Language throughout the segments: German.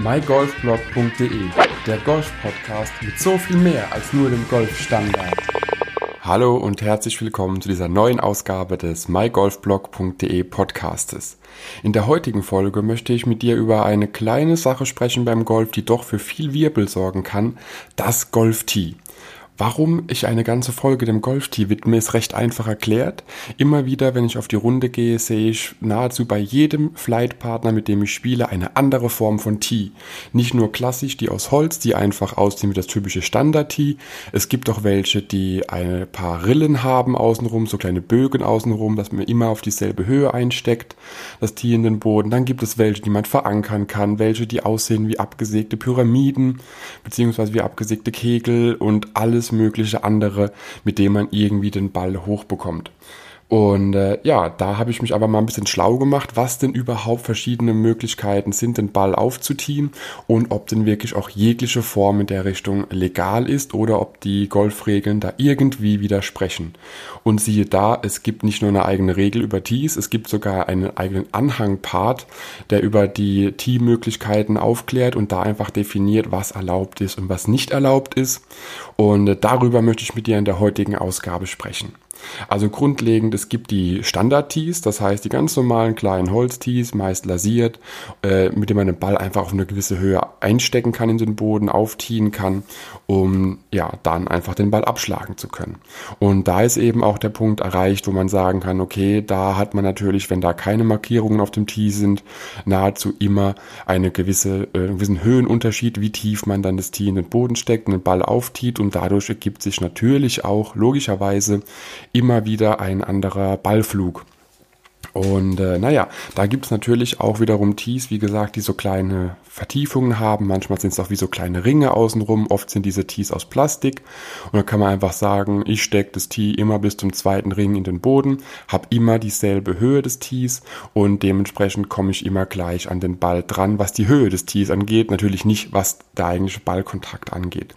mygolfblog.de, der Golf-Podcast mit so viel mehr als nur dem Golfstandard. Hallo und herzlich willkommen zu dieser neuen Ausgabe des mygolfblog.de Podcastes. In der heutigen Folge möchte ich mit dir über eine kleine Sache sprechen beim Golf, die doch für viel Wirbel sorgen kann, das Golf-Tee. Warum ich eine ganze Folge dem Golf-Tee widme, ist recht einfach erklärt. Immer wieder, wenn ich auf die Runde gehe, sehe ich nahezu bei jedem Flightpartner, mit dem ich spiele, eine andere Form von Tee. Nicht nur klassisch, die aus Holz, die einfach aussehen wie das typische Standard-Tee. Es gibt auch welche, die ein paar Rillen haben außenrum, so kleine Bögen außenrum, dass man immer auf dieselbe Höhe einsteckt, das Tee in den Boden. Dann gibt es welche, die man verankern kann, welche, die aussehen wie abgesägte Pyramiden, beziehungsweise wie abgesägte Kegel und alles mögliche andere, mit dem man irgendwie den Ball hochbekommt. Und äh, ja, da habe ich mich aber mal ein bisschen schlau gemacht, was denn überhaupt verschiedene Möglichkeiten sind, den Ball aufzutiehen und ob denn wirklich auch jegliche Form in der Richtung legal ist oder ob die Golfregeln da irgendwie widersprechen. Und siehe da, es gibt nicht nur eine eigene Regel über Tees, es gibt sogar einen eigenen Anhangpart, der über die Tee-Möglichkeiten aufklärt und da einfach definiert, was erlaubt ist und was nicht erlaubt ist. Und äh, darüber möchte ich mit dir in der heutigen Ausgabe sprechen. Also grundlegend, es gibt die Standard-Tees, das heißt die ganz normalen kleinen Holz-Tees, meist lasiert, äh, mit dem man den Ball einfach auf eine gewisse Höhe einstecken kann in den Boden, aufziehen kann, um ja dann einfach den Ball abschlagen zu können. Und da ist eben auch der Punkt erreicht, wo man sagen kann, okay, da hat man natürlich, wenn da keine Markierungen auf dem Tee sind, nahezu immer eine gewisse, äh, einen gewissen Höhenunterschied, wie tief man dann das Tee in den Boden steckt, und den Ball auftiet und dadurch ergibt sich natürlich auch logischerweise immer wieder ein anderer Ballflug. Und äh, naja, da gibt es natürlich auch wiederum Tees, wie gesagt, die so kleine Vertiefungen haben. Manchmal sind es auch wie so kleine Ringe außenrum. Oft sind diese Tees aus Plastik. Und dann kann man einfach sagen, ich stecke das Tee immer bis zum zweiten Ring in den Boden, habe immer dieselbe Höhe des Tees und dementsprechend komme ich immer gleich an den Ball dran, was die Höhe des Tees angeht. Natürlich nicht, was der eigentliche Ballkontakt angeht.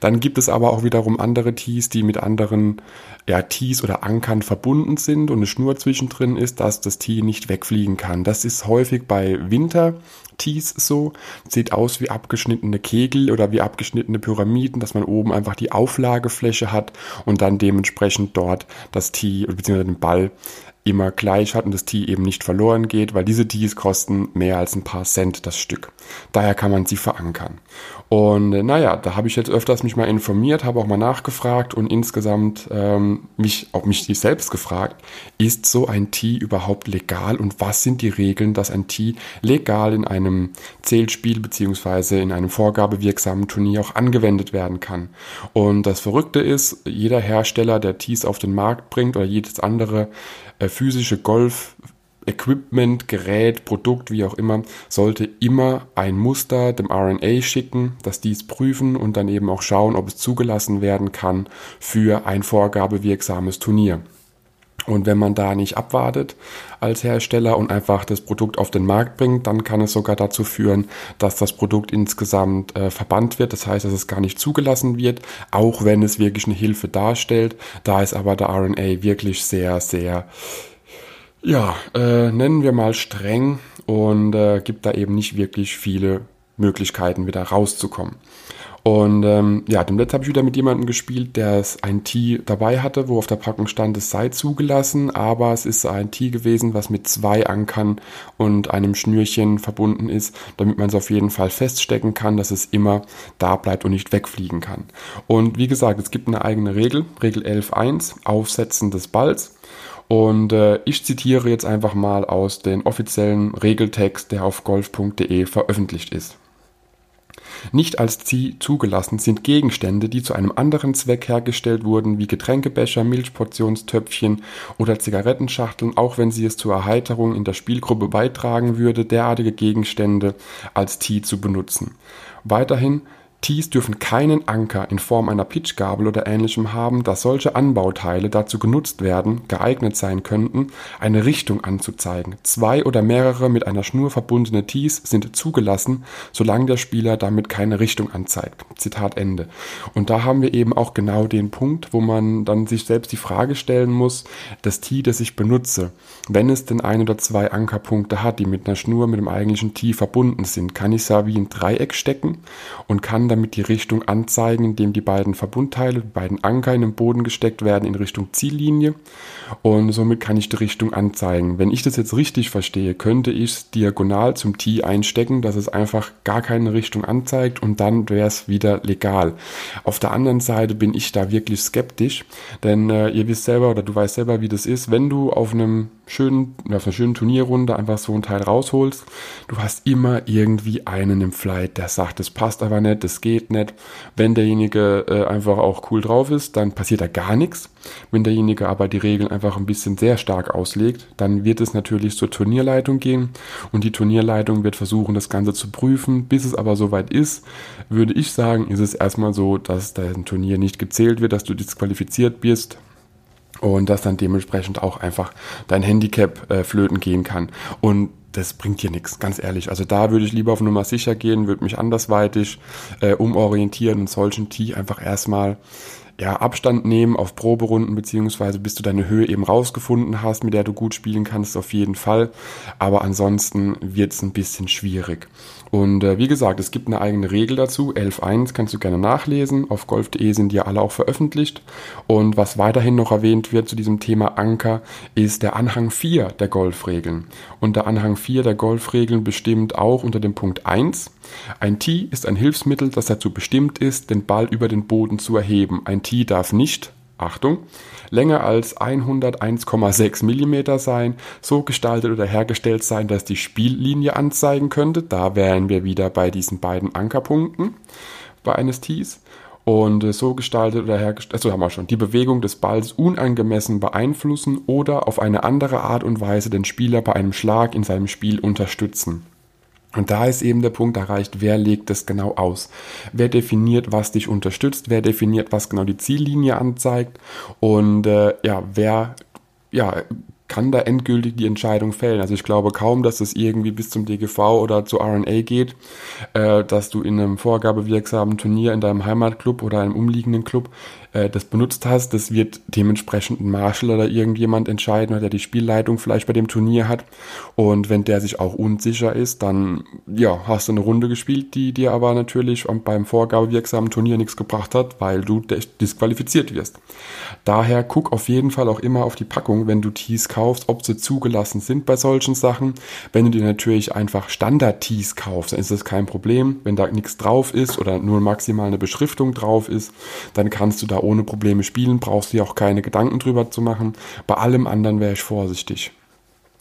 Dann gibt es aber auch wiederum andere Tees, die mit anderen ja, Tees oder Ankern verbunden sind und eine Schnur zwischendrin ist, dass das Tee nicht wegfliegen kann. Das ist häufig bei Winter Tees so. Sieht aus wie abgeschnittene Kegel oder wie abgeschnittene Pyramiden, dass man oben einfach die Auflagefläche hat und dann dementsprechend dort das Tee bzw. den Ball immer gleich hat und das Tee eben nicht verloren geht, weil diese Tees kosten mehr als ein paar Cent das Stück. Daher kann man sie verankern. Und äh, naja, da habe ich jetzt öfters mich mal informiert, habe auch mal nachgefragt und insgesamt ähm, mich auch mich selbst gefragt, ist so ein Tee überhaupt legal und was sind die Regeln, dass ein Tee legal in einem Zählspiel beziehungsweise in einem vorgabewirksamen Turnier auch angewendet werden kann. Und das Verrückte ist, jeder Hersteller, der Tees auf den Markt bringt oder jedes andere äh, physische Golf Equipment, Gerät, Produkt, wie auch immer, sollte immer ein Muster dem RNA schicken, dass dies prüfen und dann eben auch schauen, ob es zugelassen werden kann für ein vorgabewirksames Turnier. Und wenn man da nicht abwartet als Hersteller und einfach das Produkt auf den Markt bringt, dann kann es sogar dazu führen, dass das Produkt insgesamt äh, verbannt wird. Das heißt, dass es gar nicht zugelassen wird, auch wenn es wirklich eine Hilfe darstellt. Da ist aber der RNA wirklich sehr, sehr, ja, äh, nennen wir mal streng und äh, gibt da eben nicht wirklich viele Möglichkeiten, wieder rauszukommen. Und ähm, ja, dem letzten habe ich wieder mit jemandem gespielt, der ein Tee dabei hatte, wo auf der Packung stand, es sei zugelassen, aber es ist ein Tee gewesen, was mit zwei Ankern und einem Schnürchen verbunden ist, damit man es auf jeden Fall feststecken kann, dass es immer da bleibt und nicht wegfliegen kann. Und wie gesagt, es gibt eine eigene Regel, Regel 11.1, Aufsetzen des Balls. Und äh, ich zitiere jetzt einfach mal aus dem offiziellen Regeltext, der auf golf.de veröffentlicht ist. Nicht als Zieh zugelassen sind Gegenstände, die zu einem anderen Zweck hergestellt wurden, wie Getränkebecher, Milchportionstöpfchen oder Zigarettenschachteln, auch wenn sie es zur Erheiterung in der Spielgruppe beitragen würde, derartige Gegenstände als Tee zu benutzen. Weiterhin Tees dürfen keinen Anker in Form einer Pitchgabel oder ähnlichem haben, da solche Anbauteile dazu genutzt werden, geeignet sein könnten, eine Richtung anzuzeigen. Zwei oder mehrere mit einer Schnur verbundene Tees sind zugelassen, solange der Spieler damit keine Richtung anzeigt. Zitat Ende. Und da haben wir eben auch genau den Punkt, wo man dann sich selbst die Frage stellen muss, das Tee, das ich benutze, wenn es denn ein oder zwei Ankerpunkte hat, die mit einer Schnur mit dem eigentlichen Tee verbunden sind, kann ich es ja wie ein Dreieck stecken und kann damit die Richtung anzeigen, indem die beiden Verbundteile, die beiden Anker in den Boden gesteckt werden in Richtung Ziellinie und somit kann ich die Richtung anzeigen. Wenn ich das jetzt richtig verstehe, könnte ich es diagonal zum Tee einstecken, dass es einfach gar keine Richtung anzeigt und dann wäre es wieder legal. Auf der anderen Seite bin ich da wirklich skeptisch, denn äh, ihr wisst selber oder du weißt selber, wie das ist, wenn du auf einem schönen, auf einer schönen Turnierrunde einfach so ein Teil rausholst, du hast immer irgendwie einen im Flight, der sagt, das passt aber nicht, das geht nicht. Wenn derjenige äh, einfach auch cool drauf ist, dann passiert da gar nichts. Wenn derjenige aber die Regeln einfach ein bisschen sehr stark auslegt, dann wird es natürlich zur Turnierleitung gehen und die Turnierleitung wird versuchen, das Ganze zu prüfen. Bis es aber soweit ist, würde ich sagen, ist es erstmal so, dass dein Turnier nicht gezählt wird, dass du disqualifiziert bist und dass dann dementsprechend auch einfach dein Handicap äh, flöten gehen kann. Und das bringt dir nichts, ganz ehrlich. Also da würde ich lieber auf Nummer sicher gehen, würde mich andersweitig äh, umorientieren und solchen Tee einfach erstmal ja, Abstand nehmen auf Proberunden, beziehungsweise bis du deine Höhe eben rausgefunden hast, mit der du gut spielen kannst, auf jeden Fall. Aber ansonsten wird es ein bisschen schwierig. Und äh, wie gesagt, es gibt eine eigene Regel dazu, 11.1 kannst du gerne nachlesen. Auf golf.de sind die alle auch veröffentlicht. Und was weiterhin noch erwähnt wird zu diesem Thema Anker, ist der Anhang 4 der Golfregeln. Und der Anhang 4 der Golfregeln bestimmt auch unter dem Punkt 1, ein Tee ist ein Hilfsmittel, das dazu bestimmt ist, den Ball über den Boden zu erheben. Ein Tee darf nicht, Achtung, länger als 101,6 mm sein, so gestaltet oder hergestellt sein, dass die Spiellinie anzeigen könnte. Da wären wir wieder bei diesen beiden Ankerpunkten bei eines Tees. Und so gestaltet oder hergestellt, also haben wir schon, die Bewegung des Balls unangemessen beeinflussen oder auf eine andere Art und Weise den Spieler bei einem Schlag in seinem Spiel unterstützen. Und da ist eben der Punkt erreicht, wer legt es genau aus? Wer definiert, was dich unterstützt? Wer definiert, was genau die Ziellinie anzeigt? Und äh, ja, wer ja, kann da endgültig die Entscheidung fällen. Also ich glaube kaum, dass es irgendwie bis zum DGV oder zu RNA geht, äh, dass du in einem vorgabewirksamen Turnier in deinem Heimatclub oder einem umliegenden Club äh, das benutzt hast. Das wird dementsprechend ein Marshall oder irgendjemand entscheiden, der die Spielleitung vielleicht bei dem Turnier hat. Und wenn der sich auch unsicher ist, dann ja, hast du eine Runde gespielt, die dir aber natürlich beim vorgabewirksamen Turnier nichts gebracht hat, weil du disqualifiziert wirst. Daher guck auf jeden Fall auch immer auf die Packung, wenn du Tees kaufst, ob sie zugelassen sind bei solchen Sachen. Wenn du dir natürlich einfach Standard-Tees kaufst, dann ist das kein Problem. Wenn da nichts drauf ist oder nur maximal eine Beschriftung drauf ist, dann kannst du da ohne Probleme spielen, brauchst dir auch keine Gedanken drüber zu machen. Bei allem anderen wäre ich vorsichtig.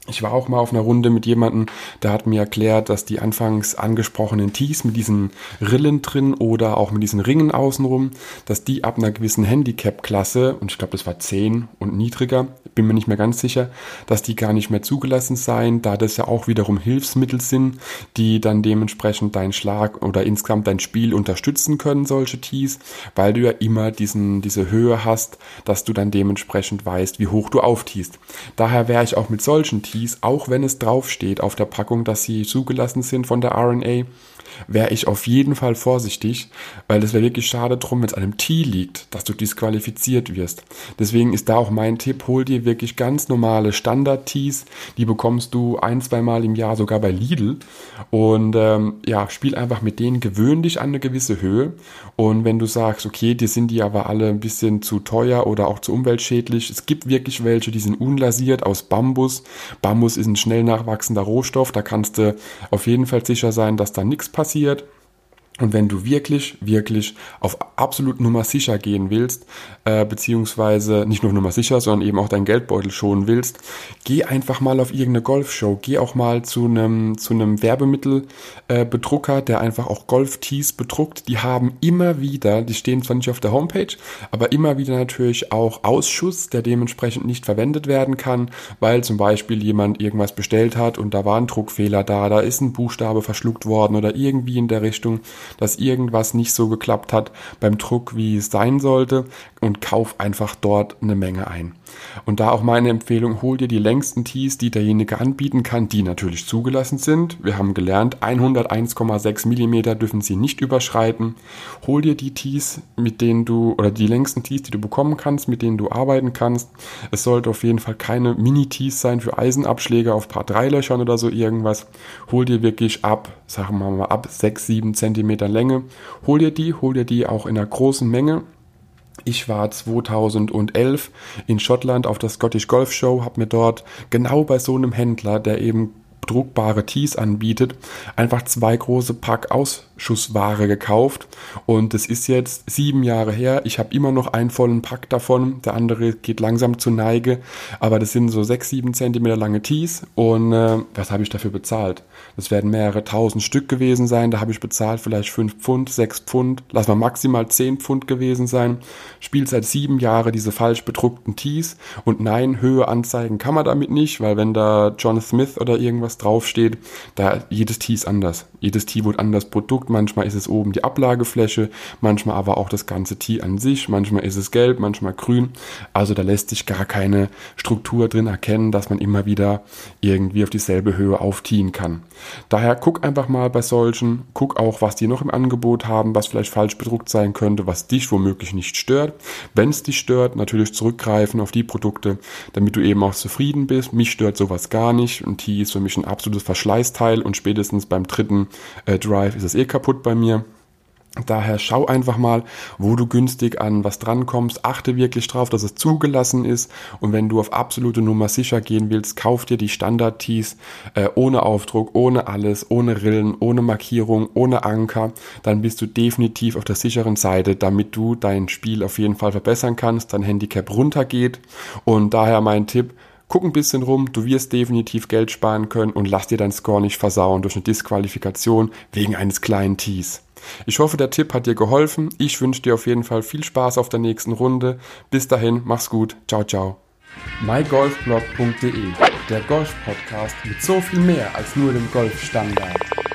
Ich war auch mal auf einer Runde mit jemandem, der hat mir erklärt, dass die anfangs angesprochenen Tees mit diesen Rillen drin oder auch mit diesen Ringen außenrum, dass die ab einer gewissen Handicap-Klasse, und ich glaube, das war 10 und niedriger, bin mir nicht mehr ganz sicher, dass die gar nicht mehr zugelassen seien, da das ja auch wiederum Hilfsmittel sind, die dann dementsprechend deinen Schlag oder insgesamt dein Spiel unterstützen können, solche Tees, weil du ja immer diesen, diese Höhe hast, dass du dann dementsprechend weißt, wie hoch du auftiest. Daher wäre ich auch mit solchen Tees hieß, auch wenn es draufsteht auf der Packung, dass sie zugelassen sind von der RNA, wäre ich auf jeden Fall vorsichtig, weil es wäre wirklich schade drum, wenn es einem Tee liegt, dass du disqualifiziert wirst. Deswegen ist da auch mein Tipp, hol dir wirklich ganz normale Standard-Tees, die bekommst du ein, zwei Mal im Jahr sogar bei Lidl und ähm, ja, spiel einfach mit denen, gewöhn dich an eine gewisse Höhe und wenn du sagst, okay, die sind die aber alle ein bisschen zu teuer oder auch zu umweltschädlich, es gibt wirklich welche, die sind unlasiert aus Bambus. Bambus ist ein schnell nachwachsender Rohstoff, da kannst du auf jeden Fall sicher sein, dass da nichts passiert. Und wenn du wirklich, wirklich auf absolut Nummer sicher gehen willst, äh, beziehungsweise nicht nur Nummer sicher, sondern eben auch deinen Geldbeutel schonen willst, geh einfach mal auf irgendeine Golfshow, geh auch mal zu einem zu einem Werbemittelbedrucker, äh, der einfach auch Golf-Tees bedruckt. Die haben immer wieder, die stehen zwar nicht auf der Homepage, aber immer wieder natürlich auch Ausschuss, der dementsprechend nicht verwendet werden kann, weil zum Beispiel jemand irgendwas bestellt hat und da war ein Druckfehler da, da ist ein Buchstabe verschluckt worden oder irgendwie in der Richtung dass irgendwas nicht so geklappt hat beim Druck, wie es sein sollte und kauf einfach dort eine Menge ein. Und da auch meine Empfehlung, hol dir die längsten Tees, die derjenige anbieten kann, die natürlich zugelassen sind. Wir haben gelernt, 101,6 mm dürfen sie nicht überschreiten. Hol dir die Tees, mit denen du, oder die längsten Tees, die du bekommen kannst, mit denen du arbeiten kannst. Es sollte auf jeden Fall keine Mini-Tees sein für Eisenabschläge auf paar drei Löchern oder so irgendwas. Hol dir wirklich ab, sagen wir mal, ab 6, 7 cm Länge. Hol dir die, hol dir die auch in einer großen Menge ich war 2011 in Schottland auf der Scottish Golf Show, habe mir dort genau bei so einem Händler, der eben druckbare Tees anbietet, einfach zwei große Pack Ausschussware gekauft und es ist jetzt sieben Jahre her. Ich habe immer noch einen vollen Pack davon. Der andere geht langsam zur Neige, aber das sind so sechs, sieben Zentimeter lange Tees und äh, was habe ich dafür bezahlt? Das werden mehrere tausend Stück gewesen sein. Da habe ich bezahlt vielleicht fünf Pfund, sechs Pfund, lass mal maximal zehn Pfund gewesen sein. Spielt seit sieben Jahren diese falsch bedruckten Tees und nein, Höhe anzeigen kann man damit nicht, weil wenn da John Smith oder irgendwas was draufsteht. Da jedes Tee ist anders. Jedes Tee wird anders Produkt. Manchmal ist es oben die Ablagefläche, manchmal aber auch das ganze Tee an sich. Manchmal ist es gelb, manchmal grün. Also da lässt sich gar keine Struktur drin erkennen, dass man immer wieder irgendwie auf dieselbe Höhe auftiehen kann. Daher guck einfach mal bei solchen, guck auch, was die noch im Angebot haben, was vielleicht falsch bedruckt sein könnte, was dich womöglich nicht stört. Wenn es dich stört, natürlich zurückgreifen auf die Produkte, damit du eben auch zufrieden bist. Mich stört sowas gar nicht. Ein Tee ist für mich ein ein absolutes Verschleißteil und spätestens beim dritten äh, Drive ist es eh kaputt bei mir. Daher schau einfach mal, wo du günstig an was drankommst. Achte wirklich drauf, dass es zugelassen ist. Und wenn du auf absolute Nummer sicher gehen willst, kauf dir die Standard-Tees äh, ohne Aufdruck, ohne alles, ohne Rillen, ohne Markierung, ohne Anker. Dann bist du definitiv auf der sicheren Seite, damit du dein Spiel auf jeden Fall verbessern kannst, dein Handicap runtergeht. Und daher mein Tipp, Guck ein bisschen rum, du wirst definitiv Geld sparen können und lass dir dein Score nicht versauen durch eine Disqualifikation wegen eines kleinen Tees. Ich hoffe, der Tipp hat dir geholfen. Ich wünsche dir auf jeden Fall viel Spaß auf der nächsten Runde. Bis dahin, mach's gut. Ciao, ciao. mygolfblog.de, der Golf-Podcast mit so viel mehr als nur dem Golfstandard.